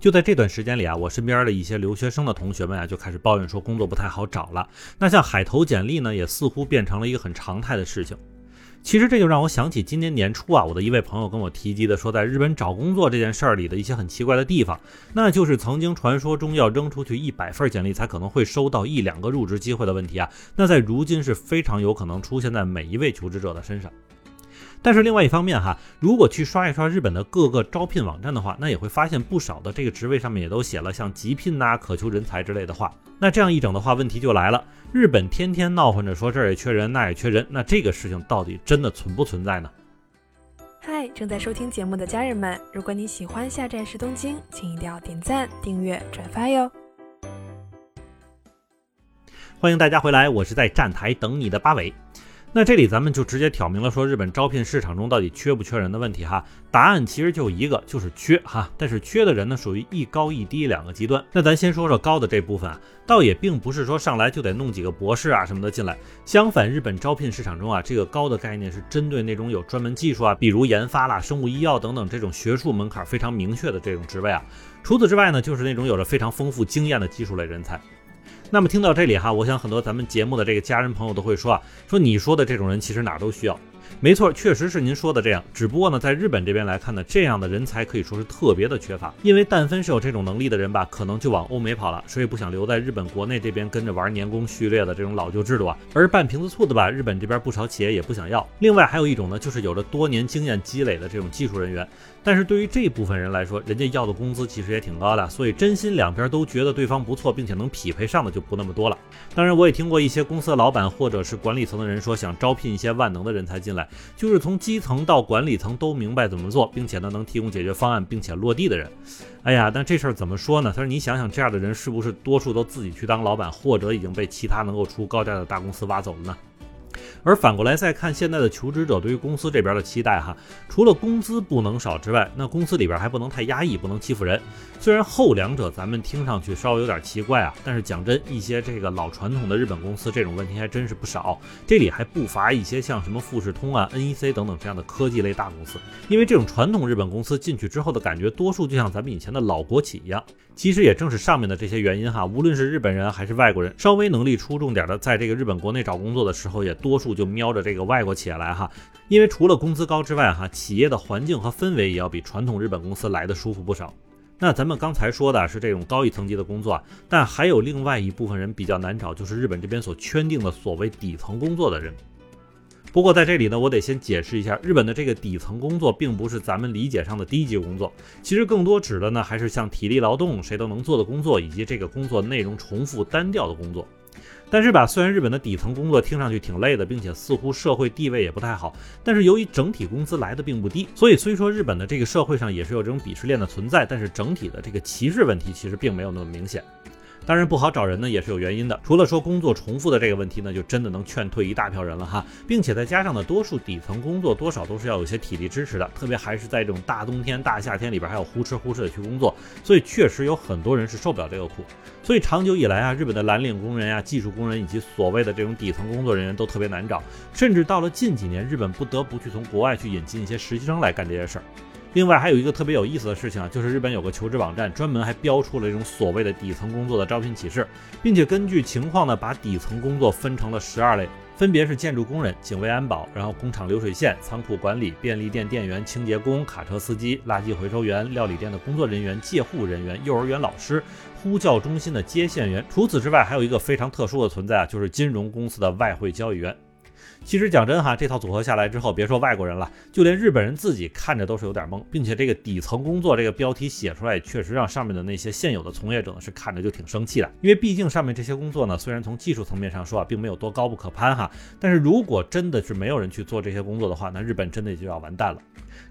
就在这段时间里啊，我身边的一些留学生的同学们啊，就开始抱怨说工作不太好找了。那像海投简历呢，也似乎变成了一个很常态的事情。其实这就让我想起今年年初啊，我的一位朋友跟我提及的说，在日本找工作这件事儿里的一些很奇怪的地方，那就是曾经传说中要扔出去一百份简历才可能会收到一两个入职机会的问题啊，那在如今是非常有可能出现在每一位求职者的身上。但是另外一方面哈，如果去刷一刷日本的各个招聘网站的话，那也会发现不少的这个职位上面也都写了像急聘呐、渴求人才之类的话。那这样一整的话，问题就来了：日本天天闹混着说这儿也缺人，那也缺人，那这个事情到底真的存不存在呢？嗨，正在收听节目的家人们，如果你喜欢下站是东京，请一定要点赞、订阅、转发哟。欢迎大家回来，我是在站台等你的八尾。那这里咱们就直接挑明了说，日本招聘市场中到底缺不缺人的问题哈？答案其实就一个，就是缺哈。但是缺的人呢，属于一高一低两个极端。那咱先说说高的这部分啊，倒也并不是说上来就得弄几个博士啊什么的进来。相反，日本招聘市场中啊，这个高的概念是针对那种有专门技术啊，比如研发啦、生物医药等等这种学术门槛非常明确的这种职位啊。除此之外呢，就是那种有着非常丰富经验的技术类人才。那么听到这里哈，我想很多咱们节目的这个家人朋友都会说啊，说你说的这种人其实哪都需要。没错，确实是您说的这样。只不过呢，在日本这边来看呢，这样的人才可以说是特别的缺乏。因为但凡是有这种能力的人吧，可能就往欧美跑了，所以不想留在日本国内这边跟着玩年功序列的这种老旧制度啊。而半瓶子醋的吧，日本这边不少企业也不想要。另外还有一种呢，就是有着多年经验积累的这种技术人员。但是对于这部分人来说，人家要的工资其实也挺高的，所以真心两边都觉得对方不错，并且能匹配上的就不那么多了。当然，我也听过一些公司的老板或者是管理层的人说，想招聘一些万能的人才进来，就是从基层到管理层都明白怎么做，并且呢能提供解决方案，并且落地的人。哎呀，但这事儿怎么说呢？他说你想想，这样的人是不是多数都自己去当老板，或者已经被其他能够出高价的大公司挖走了呢？而反过来再看现在的求职者对于公司这边的期待哈，除了工资不能少之外，那公司里边还不能太压抑，不能欺负人。虽然后两者咱们听上去稍微有点奇怪啊，但是讲真，一些这个老传统的日本公司这种问题还真是不少。这里还不乏一些像什么富士通啊、NEC 等等这样的科技类大公司。因为这种传统日本公司进去之后的感觉，多数就像咱们以前的老国企一样。其实也正是上面的这些原因哈，无论是日本人还是外国人，稍微能力出众点的，在这个日本国内找工作的时候，也多数就瞄着这个外国企业来哈。因为除了工资高之外哈，企业的环境和氛围也要比传统日本公司来的舒服不少。那咱们刚才说的是这种高一层级的工作，但还有另外一部分人比较难找，就是日本这边所圈定的所谓底层工作的人。不过在这里呢，我得先解释一下，日本的这个底层工作，并不是咱们理解上的低级工作，其实更多指的呢，还是像体力劳动、谁都能做的工作，以及这个工作内容重复单调的工作。但是吧，虽然日本的底层工作听上去挺累的，并且似乎社会地位也不太好，但是由于整体工资来的并不低，所以虽说日本的这个社会上也是有这种鄙视链的存在，但是整体的这个歧视问题其实并没有那么明显。当然不好找人呢，也是有原因的。除了说工作重复的这个问题呢，就真的能劝退一大票人了哈，并且再加上呢，多数底层工作多少都是要有些体力支持的，特别还是在这种大冬天、大夏天里边还要呼哧呼哧的去工作，所以确实有很多人是受不了这个苦。所以长久以来啊，日本的蓝领工人呀、技术工人以及所谓的这种底层工作人员都特别难找，甚至到了近几年，日本不得不去从国外去引进一些实习生来干这些事儿。另外还有一个特别有意思的事情啊，就是日本有个求职网站专门还标出了这种所谓的底层工作的招聘启事，并且根据情况呢，把底层工作分成了十二类，分别是建筑工人、警卫安保，然后工厂流水线、仓库管理、便利店店员、清洁工、卡车司机、垃圾回收员、料理店的工作人员、借护人员、幼儿园老师、呼叫中心的接线员。除此之外，还有一个非常特殊的存在啊，就是金融公司的外汇交易员。其实讲真哈，这套组合下来之后，别说外国人了，就连日本人自己看着都是有点懵，并且这个底层工作这个标题写出来，确实让上面的那些现有的从业者呢是看着就挺生气的。因为毕竟上面这些工作呢，虽然从技术层面上说啊，并没有多高不可攀哈，但是如果真的是没有人去做这些工作的话，那日本真的就要完蛋了。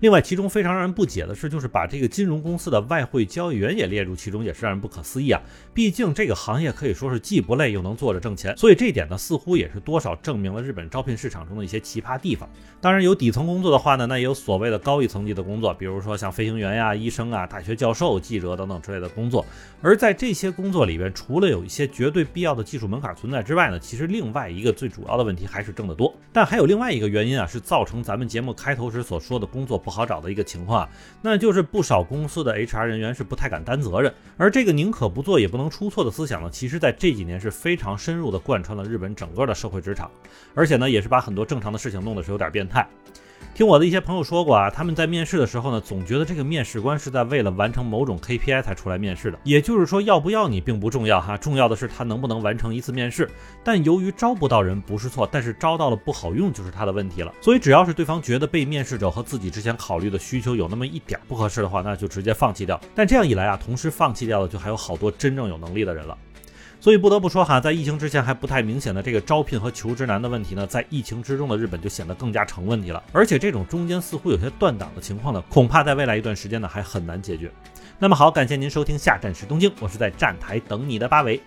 另外，其中非常让人不解的是，就是把这个金融公司的外汇交易员也列入其中，也是让人不可思议啊。毕竟这个行业可以说是既不累又能坐着挣钱，所以这一点呢，似乎也是多少证明了日本招。招聘市场中的一些奇葩地方。当然，有底层工作的话呢，那也有所谓的高一层级的工作，比如说像飞行员呀、医生啊、大学教授、记者等等之类的工作。而在这些工作里边，除了有一些绝对必要的技术门槛存在之外呢，其实另外一个最主要的问题还是挣得多。但还有另外一个原因啊，是造成咱们节目开头时所说的工作不好找的一个情况，那就是不少公司的 HR 人员是不太敢担责任，而这个宁可不做也不能出错的思想呢，其实在这几年是非常深入的贯穿了日本整个的社会职场，而且呢，也是把很多正常的事情弄得是有点变态。听我的一些朋友说过啊，他们在面试的时候呢，总觉得这个面试官是在为了完成某种 KPI 才出来面试的。也就是说，要不要你并不重要哈，重要的是他能不能完成一次面试。但由于招不到人不是错，但是招到了不好用就是他的问题了。所以只要是对方觉得被面试者和自己之前考虑的需求有那么一点不合适的话，那就直接放弃掉。但这样一来啊，同时放弃掉的就还有好多真正有能力的人了。所以不得不说哈，在疫情之前还不太明显的这个招聘和求职难的问题呢，在疫情之中的日本就显得更加成问题了。而且这种中间似乎有些断档的情况呢，恐怕在未来一段时间呢还很难解决。那么好，感谢您收听下站是东京，我是在站台等你的八尾。